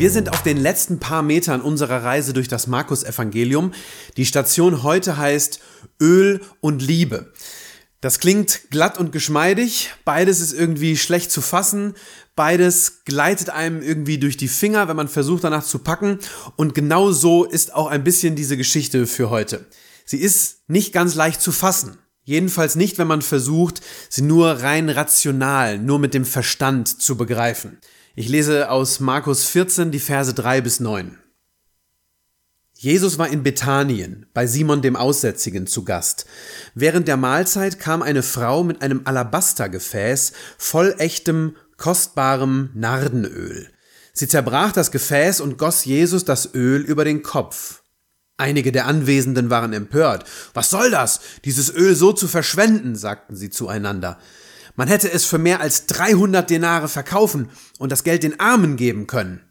Wir sind auf den letzten paar Metern unserer Reise durch das Markus-Evangelium. Die Station heute heißt Öl und Liebe. Das klingt glatt und geschmeidig, beides ist irgendwie schlecht zu fassen, beides gleitet einem irgendwie durch die Finger, wenn man versucht danach zu packen und genau so ist auch ein bisschen diese Geschichte für heute. Sie ist nicht ganz leicht zu fassen. Jedenfalls nicht, wenn man versucht, sie nur rein rational, nur mit dem Verstand zu begreifen. Ich lese aus Markus 14 die Verse 3 bis 9. Jesus war in Bethanien bei Simon dem Aussätzigen zu Gast. Während der Mahlzeit kam eine Frau mit einem Alabastergefäß voll echtem, kostbarem Nardenöl. Sie zerbrach das Gefäß und goss Jesus das Öl über den Kopf. Einige der Anwesenden waren empört. Was soll das, dieses Öl so zu verschwenden, sagten sie zueinander. Man hätte es für mehr als 300 Denare verkaufen und das Geld den Armen geben können.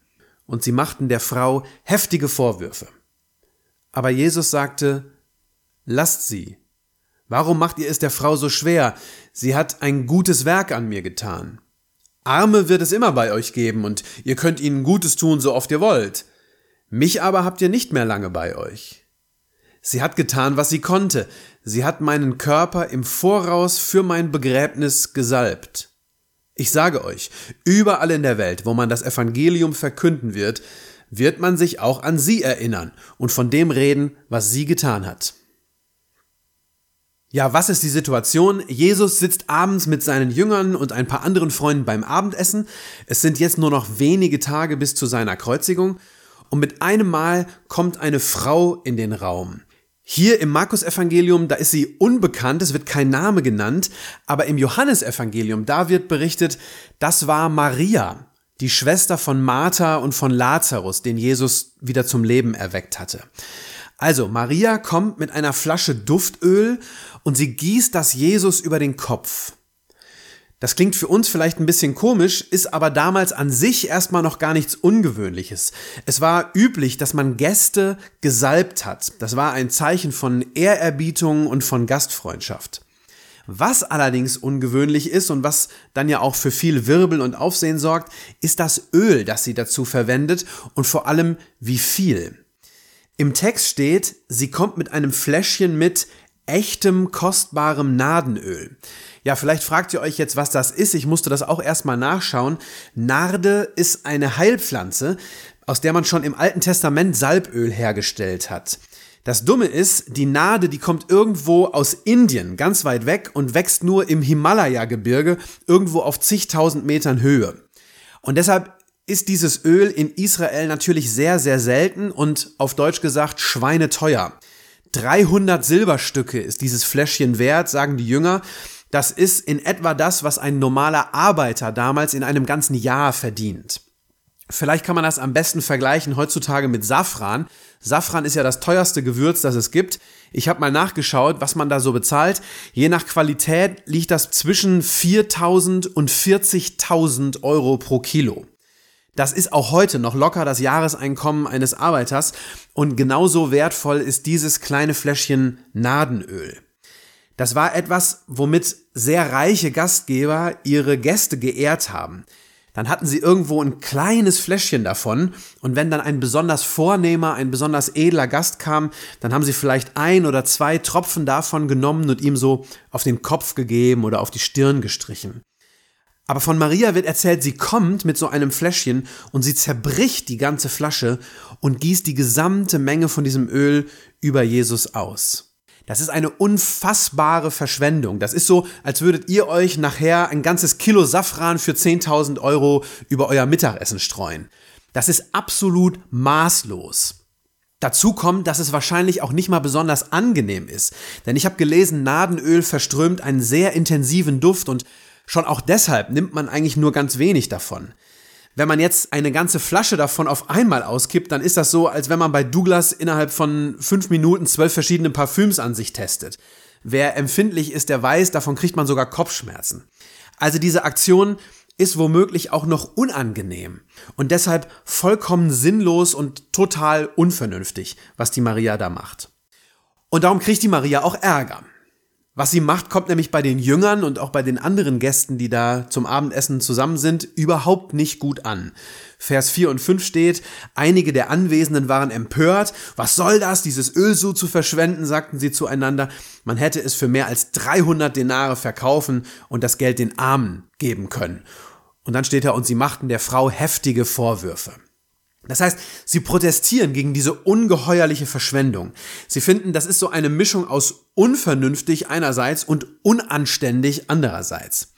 Und sie machten der Frau heftige Vorwürfe. Aber Jesus sagte, lasst sie. Warum macht ihr es der Frau so schwer? Sie hat ein gutes Werk an mir getan. Arme wird es immer bei euch geben und ihr könnt ihnen Gutes tun, so oft ihr wollt. Mich aber habt ihr nicht mehr lange bei euch. Sie hat getan, was sie konnte. Sie hat meinen Körper im Voraus für mein Begräbnis gesalbt. Ich sage euch, überall in der Welt, wo man das Evangelium verkünden wird, wird man sich auch an sie erinnern und von dem reden, was sie getan hat. Ja, was ist die Situation? Jesus sitzt abends mit seinen Jüngern und ein paar anderen Freunden beim Abendessen. Es sind jetzt nur noch wenige Tage bis zu seiner Kreuzigung. Und mit einem Mal kommt eine Frau in den Raum. Hier im Markus-Evangelium, da ist sie unbekannt, es wird kein Name genannt, aber im Johannesevangelium, da wird berichtet, das war Maria, die Schwester von Martha und von Lazarus, den Jesus wieder zum Leben erweckt hatte. Also, Maria kommt mit einer Flasche Duftöl und sie gießt das Jesus über den Kopf. Das klingt für uns vielleicht ein bisschen komisch, ist aber damals an sich erstmal noch gar nichts Ungewöhnliches. Es war üblich, dass man Gäste gesalbt hat. Das war ein Zeichen von Ehrerbietung und von Gastfreundschaft. Was allerdings ungewöhnlich ist und was dann ja auch für viel Wirbel und Aufsehen sorgt, ist das Öl, das sie dazu verwendet und vor allem wie viel. Im Text steht, sie kommt mit einem Fläschchen mit echtem, kostbarem Nadenöl. Ja, vielleicht fragt ihr euch jetzt, was das ist. Ich musste das auch erstmal nachschauen. Narde ist eine Heilpflanze, aus der man schon im Alten Testament Salböl hergestellt hat. Das Dumme ist, die Nade, die kommt irgendwo aus Indien, ganz weit weg und wächst nur im Himalaya-Gebirge, irgendwo auf zigtausend Metern Höhe. Und deshalb ist dieses Öl in Israel natürlich sehr, sehr selten und auf Deutsch gesagt schweineteuer. 300 Silberstücke ist dieses Fläschchen wert, sagen die Jünger. Das ist in etwa das, was ein normaler Arbeiter damals in einem ganzen Jahr verdient. Vielleicht kann man das am besten vergleichen heutzutage mit Safran. Safran ist ja das teuerste Gewürz, das es gibt. Ich habe mal nachgeschaut, was man da so bezahlt. Je nach Qualität liegt das zwischen 4.000 und 40.000 Euro pro Kilo. Das ist auch heute noch locker das Jahreseinkommen eines Arbeiters und genauso wertvoll ist dieses kleine Fläschchen Nadenöl. Das war etwas, womit sehr reiche Gastgeber ihre Gäste geehrt haben. Dann hatten sie irgendwo ein kleines Fläschchen davon und wenn dann ein besonders vornehmer, ein besonders edler Gast kam, dann haben sie vielleicht ein oder zwei Tropfen davon genommen und ihm so auf den Kopf gegeben oder auf die Stirn gestrichen. Aber von Maria wird erzählt, sie kommt mit so einem Fläschchen und sie zerbricht die ganze Flasche und gießt die gesamte Menge von diesem Öl über Jesus aus. Das ist eine unfassbare Verschwendung. Das ist so, als würdet ihr euch nachher ein ganzes Kilo Safran für 10.000 Euro über euer Mittagessen streuen. Das ist absolut maßlos. Dazu kommt, dass es wahrscheinlich auch nicht mal besonders angenehm ist. Denn ich habe gelesen, Nadenöl verströmt einen sehr intensiven Duft und schon auch deshalb nimmt man eigentlich nur ganz wenig davon. Wenn man jetzt eine ganze Flasche davon auf einmal auskippt, dann ist das so, als wenn man bei Douglas innerhalb von fünf Minuten zwölf verschiedene Parfüms an sich testet. Wer empfindlich ist, der weiß, davon kriegt man sogar Kopfschmerzen. Also diese Aktion ist womöglich auch noch unangenehm und deshalb vollkommen sinnlos und total unvernünftig, was die Maria da macht. Und darum kriegt die Maria auch Ärger. Was sie macht, kommt nämlich bei den Jüngern und auch bei den anderen Gästen, die da zum Abendessen zusammen sind, überhaupt nicht gut an. Vers 4 und 5 steht, einige der Anwesenden waren empört. Was soll das, dieses Öl so zu verschwenden, sagten sie zueinander. Man hätte es für mehr als 300 Denare verkaufen und das Geld den Armen geben können. Und dann steht da, und sie machten der Frau heftige Vorwürfe. Das heißt, sie protestieren gegen diese ungeheuerliche Verschwendung. Sie finden, das ist so eine Mischung aus unvernünftig einerseits und unanständig andererseits.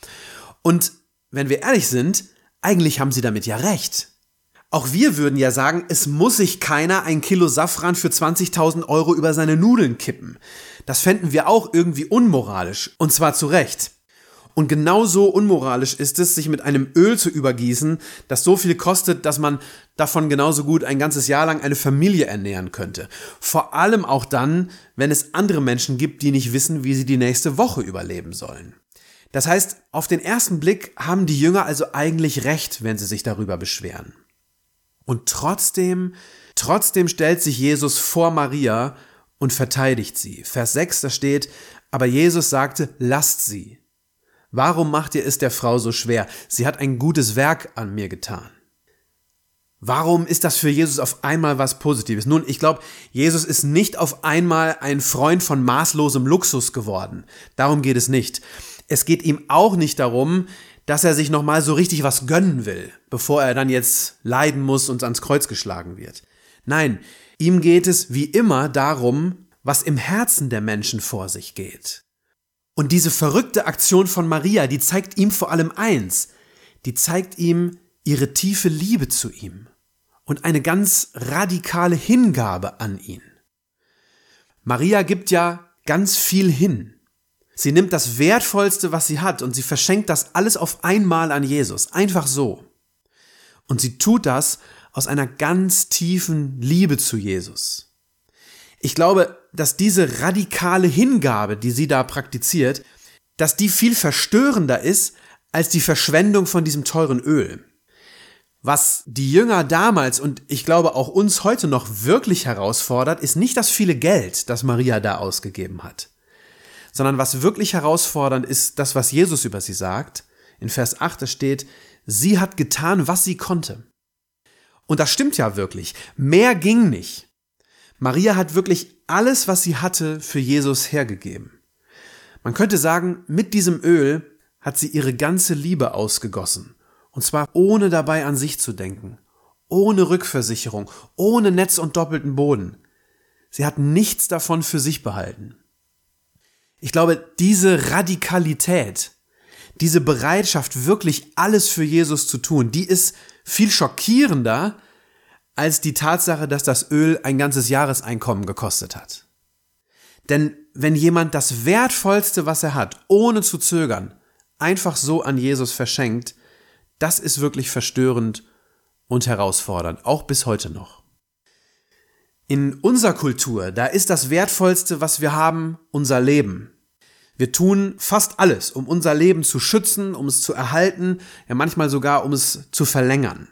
Und wenn wir ehrlich sind, eigentlich haben sie damit ja recht. Auch wir würden ja sagen, es muss sich keiner ein Kilo Safran für 20.000 Euro über seine Nudeln kippen. Das fänden wir auch irgendwie unmoralisch. Und zwar zu Recht. Und genauso unmoralisch ist es, sich mit einem Öl zu übergießen, das so viel kostet, dass man davon genauso gut ein ganzes Jahr lang eine Familie ernähren könnte. Vor allem auch dann, wenn es andere Menschen gibt, die nicht wissen, wie sie die nächste Woche überleben sollen. Das heißt, auf den ersten Blick haben die Jünger also eigentlich recht, wenn sie sich darüber beschweren. Und trotzdem, trotzdem stellt sich Jesus vor Maria und verteidigt sie. Vers 6, da steht, aber Jesus sagte, lasst sie. Warum macht ihr es der Frau so schwer? Sie hat ein gutes Werk an mir getan. Warum ist das für Jesus auf einmal was Positives? Nun, ich glaube, Jesus ist nicht auf einmal ein Freund von maßlosem Luxus geworden. Darum geht es nicht. Es geht ihm auch nicht darum, dass er sich nochmal so richtig was gönnen will, bevor er dann jetzt leiden muss und ans Kreuz geschlagen wird. Nein, ihm geht es wie immer darum, was im Herzen der Menschen vor sich geht. Und diese verrückte Aktion von Maria, die zeigt ihm vor allem eins, die zeigt ihm ihre tiefe Liebe zu ihm und eine ganz radikale Hingabe an ihn. Maria gibt ja ganz viel hin. Sie nimmt das Wertvollste, was sie hat, und sie verschenkt das alles auf einmal an Jesus, einfach so. Und sie tut das aus einer ganz tiefen Liebe zu Jesus. Ich glaube, dass diese radikale Hingabe, die sie da praktiziert, dass die viel verstörender ist als die Verschwendung von diesem teuren Öl. Was die Jünger damals und ich glaube auch uns heute noch wirklich herausfordert, ist nicht das viele Geld, das Maria da ausgegeben hat, sondern was wirklich herausfordernd ist, das, was Jesus über sie sagt. In Vers 8 steht, sie hat getan, was sie konnte. Und das stimmt ja wirklich. Mehr ging nicht. Maria hat wirklich alles, was sie hatte, für Jesus hergegeben. Man könnte sagen, mit diesem Öl hat sie ihre ganze Liebe ausgegossen. Und zwar ohne dabei an sich zu denken. Ohne Rückversicherung, ohne Netz und doppelten Boden. Sie hat nichts davon für sich behalten. Ich glaube, diese Radikalität, diese Bereitschaft, wirklich alles für Jesus zu tun, die ist viel schockierender als die Tatsache, dass das Öl ein ganzes Jahreseinkommen gekostet hat. Denn wenn jemand das Wertvollste, was er hat, ohne zu zögern, einfach so an Jesus verschenkt, das ist wirklich verstörend und herausfordernd, auch bis heute noch. In unserer Kultur, da ist das Wertvollste, was wir haben, unser Leben. Wir tun fast alles, um unser Leben zu schützen, um es zu erhalten, ja manchmal sogar, um es zu verlängern.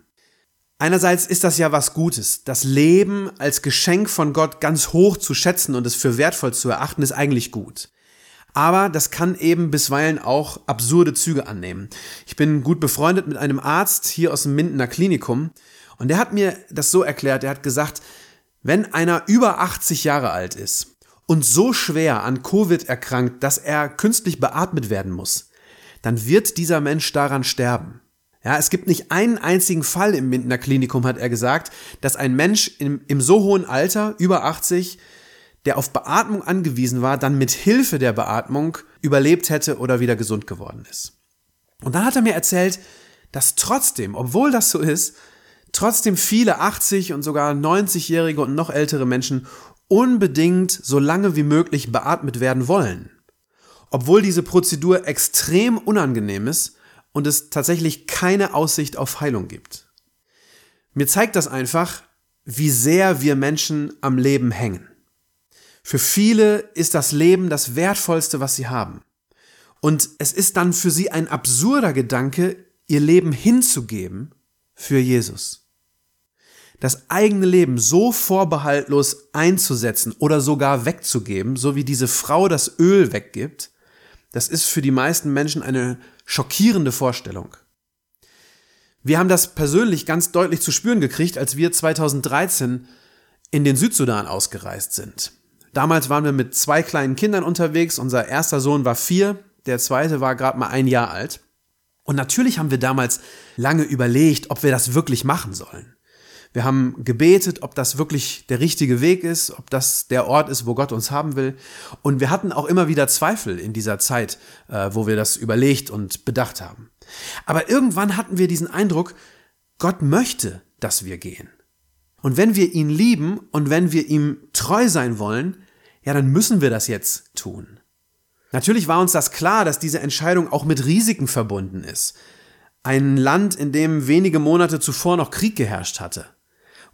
Einerseits ist das ja was Gutes. Das Leben als Geschenk von Gott ganz hoch zu schätzen und es für wertvoll zu erachten, ist eigentlich gut. Aber das kann eben bisweilen auch absurde Züge annehmen. Ich bin gut befreundet mit einem Arzt hier aus dem Mindener Klinikum und der hat mir das so erklärt, er hat gesagt, wenn einer über 80 Jahre alt ist und so schwer an Covid erkrankt, dass er künstlich beatmet werden muss, dann wird dieser Mensch daran sterben. Ja, es gibt nicht einen einzigen Fall im Mindener Klinikum, hat er gesagt, dass ein Mensch im, im so hohen Alter, über 80, der auf Beatmung angewiesen war, dann mit Hilfe der Beatmung überlebt hätte oder wieder gesund geworden ist. Und dann hat er mir erzählt, dass trotzdem, obwohl das so ist, trotzdem viele 80 und sogar 90-jährige und noch ältere Menschen unbedingt so lange wie möglich beatmet werden wollen. Obwohl diese Prozedur extrem unangenehm ist und es tatsächlich keine Aussicht auf Heilung gibt. Mir zeigt das einfach, wie sehr wir Menschen am Leben hängen. Für viele ist das Leben das Wertvollste, was sie haben. Und es ist dann für sie ein absurder Gedanke, ihr Leben hinzugeben für Jesus. Das eigene Leben so vorbehaltlos einzusetzen oder sogar wegzugeben, so wie diese Frau das Öl weggibt, das ist für die meisten Menschen eine schockierende Vorstellung. Wir haben das persönlich ganz deutlich zu spüren gekriegt, als wir 2013 in den Südsudan ausgereist sind. Damals waren wir mit zwei kleinen Kindern unterwegs. Unser erster Sohn war vier, der zweite war gerade mal ein Jahr alt. Und natürlich haben wir damals lange überlegt, ob wir das wirklich machen sollen. Wir haben gebetet, ob das wirklich der richtige Weg ist, ob das der Ort ist, wo Gott uns haben will. Und wir hatten auch immer wieder Zweifel in dieser Zeit, äh, wo wir das überlegt und bedacht haben. Aber irgendwann hatten wir diesen Eindruck, Gott möchte, dass wir gehen. Und wenn wir ihn lieben und wenn wir ihm treu sein wollen, ja, dann müssen wir das jetzt tun. Natürlich war uns das klar, dass diese Entscheidung auch mit Risiken verbunden ist. Ein Land, in dem wenige Monate zuvor noch Krieg geherrscht hatte,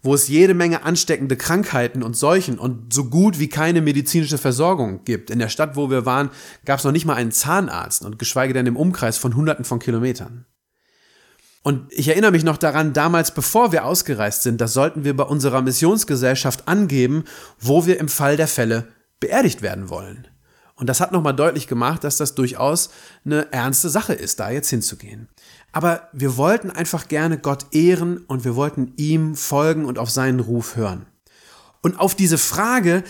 wo es jede Menge ansteckende Krankheiten und Seuchen und so gut wie keine medizinische Versorgung gibt. In der Stadt, wo wir waren, gab es noch nicht mal einen Zahnarzt und geschweige denn im Umkreis von Hunderten von Kilometern. Und ich erinnere mich noch daran, damals, bevor wir ausgereist sind, da sollten wir bei unserer Missionsgesellschaft angeben, wo wir im Fall der Fälle beerdigt werden wollen. Und das hat nochmal deutlich gemacht, dass das durchaus eine ernste Sache ist, da jetzt hinzugehen. Aber wir wollten einfach gerne Gott ehren und wir wollten ihm folgen und auf seinen Ruf hören. Und auf diese Frage,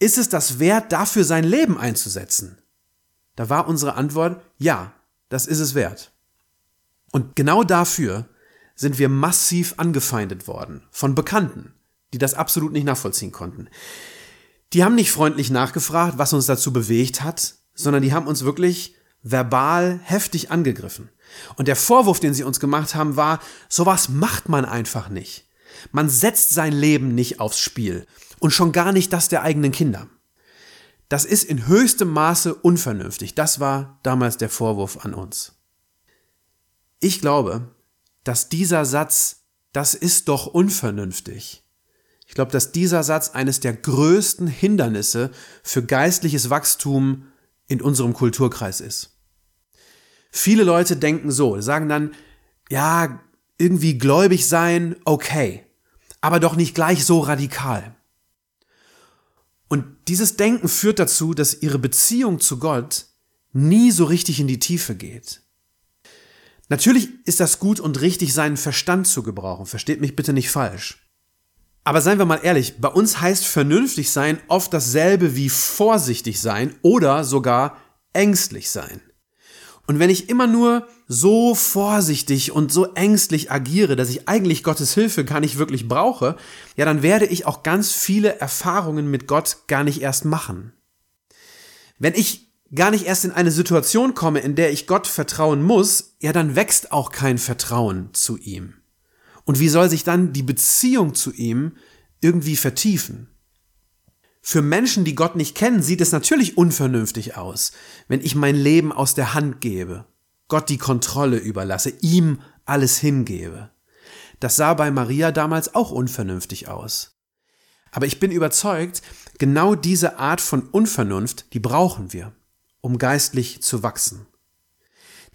ist es das wert, dafür sein Leben einzusetzen? Da war unsere Antwort, ja, das ist es wert. Und genau dafür sind wir massiv angefeindet worden von Bekannten, die das absolut nicht nachvollziehen konnten. Die haben nicht freundlich nachgefragt, was uns dazu bewegt hat, sondern die haben uns wirklich verbal heftig angegriffen. Und der Vorwurf, den sie uns gemacht haben, war, sowas macht man einfach nicht. Man setzt sein Leben nicht aufs Spiel und schon gar nicht das der eigenen Kinder. Das ist in höchstem Maße unvernünftig. Das war damals der Vorwurf an uns. Ich glaube, dass dieser Satz, das ist doch unvernünftig, ich glaube, dass dieser Satz eines der größten Hindernisse für geistliches Wachstum in unserem Kulturkreis ist. Viele Leute denken so, sagen dann, ja, irgendwie gläubig sein, okay, aber doch nicht gleich so radikal. Und dieses Denken führt dazu, dass ihre Beziehung zu Gott nie so richtig in die Tiefe geht. Natürlich ist das gut und richtig, seinen Verstand zu gebrauchen, versteht mich bitte nicht falsch. Aber seien wir mal ehrlich, bei uns heißt vernünftig sein oft dasselbe wie vorsichtig sein oder sogar ängstlich sein. Und wenn ich immer nur so vorsichtig und so ängstlich agiere, dass ich eigentlich Gottes Hilfe gar nicht wirklich brauche, ja, dann werde ich auch ganz viele Erfahrungen mit Gott gar nicht erst machen. Wenn ich gar nicht erst in eine Situation komme, in der ich Gott vertrauen muss, ja, dann wächst auch kein Vertrauen zu ihm. Und wie soll sich dann die Beziehung zu ihm irgendwie vertiefen? Für Menschen, die Gott nicht kennen, sieht es natürlich unvernünftig aus, wenn ich mein Leben aus der Hand gebe, Gott die Kontrolle überlasse, ihm alles hingebe. Das sah bei Maria damals auch unvernünftig aus. Aber ich bin überzeugt, genau diese Art von Unvernunft, die brauchen wir, um geistlich zu wachsen.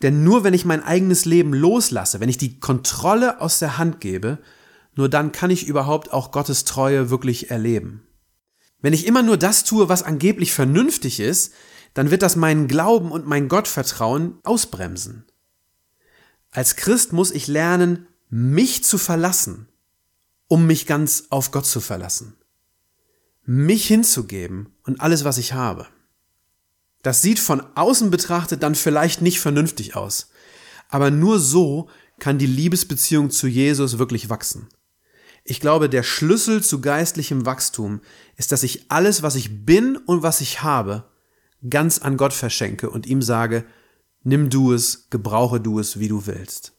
Denn nur wenn ich mein eigenes Leben loslasse, wenn ich die Kontrolle aus der Hand gebe, nur dann kann ich überhaupt auch Gottes Treue wirklich erleben. Wenn ich immer nur das tue, was angeblich vernünftig ist, dann wird das meinen Glauben und mein Gottvertrauen ausbremsen. Als Christ muss ich lernen, mich zu verlassen, um mich ganz auf Gott zu verlassen. Mich hinzugeben und alles, was ich habe. Das sieht von außen betrachtet dann vielleicht nicht vernünftig aus. Aber nur so kann die Liebesbeziehung zu Jesus wirklich wachsen. Ich glaube, der Schlüssel zu geistlichem Wachstum ist, dass ich alles, was ich bin und was ich habe, ganz an Gott verschenke und ihm sage, nimm du es, gebrauche du es, wie du willst.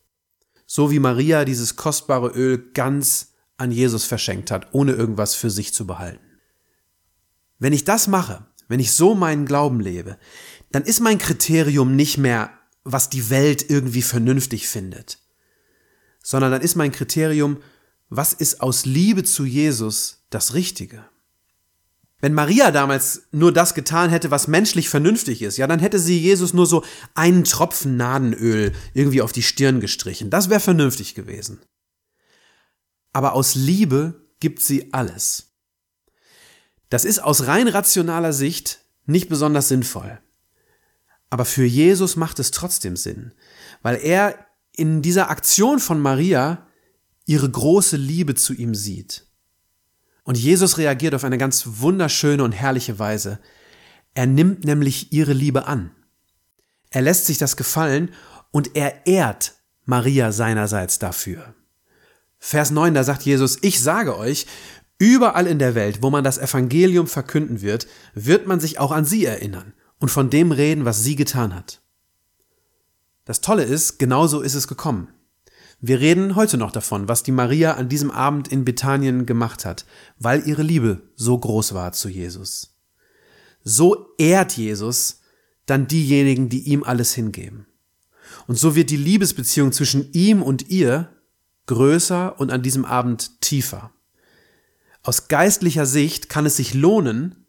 So wie Maria dieses kostbare Öl ganz an Jesus verschenkt hat, ohne irgendwas für sich zu behalten. Wenn ich das mache, wenn ich so meinen Glauben lebe, dann ist mein Kriterium nicht mehr, was die Welt irgendwie vernünftig findet, sondern dann ist mein Kriterium, was ist aus Liebe zu Jesus das Richtige? Wenn Maria damals nur das getan hätte, was menschlich vernünftig ist, ja, dann hätte sie Jesus nur so einen Tropfen Nadenöl irgendwie auf die Stirn gestrichen. Das wäre vernünftig gewesen. Aber aus Liebe gibt sie alles. Das ist aus rein rationaler Sicht nicht besonders sinnvoll. Aber für Jesus macht es trotzdem Sinn, weil er in dieser Aktion von Maria ihre große Liebe zu ihm sieht. Und Jesus reagiert auf eine ganz wunderschöne und herrliche Weise. Er nimmt nämlich ihre Liebe an. Er lässt sich das gefallen und er ehrt Maria seinerseits dafür. Vers 9, da sagt Jesus, ich sage euch, überall in der Welt, wo man das Evangelium verkünden wird, wird man sich auch an sie erinnern und von dem reden, was sie getan hat. Das Tolle ist, genauso ist es gekommen. Wir reden heute noch davon, was die Maria an diesem Abend in Bethanien gemacht hat, weil ihre Liebe so groß war zu Jesus. So ehrt Jesus dann diejenigen, die ihm alles hingeben. Und so wird die Liebesbeziehung zwischen ihm und ihr größer und an diesem Abend tiefer. Aus geistlicher Sicht kann es sich lohnen,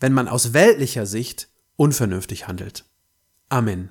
wenn man aus weltlicher Sicht unvernünftig handelt. Amen.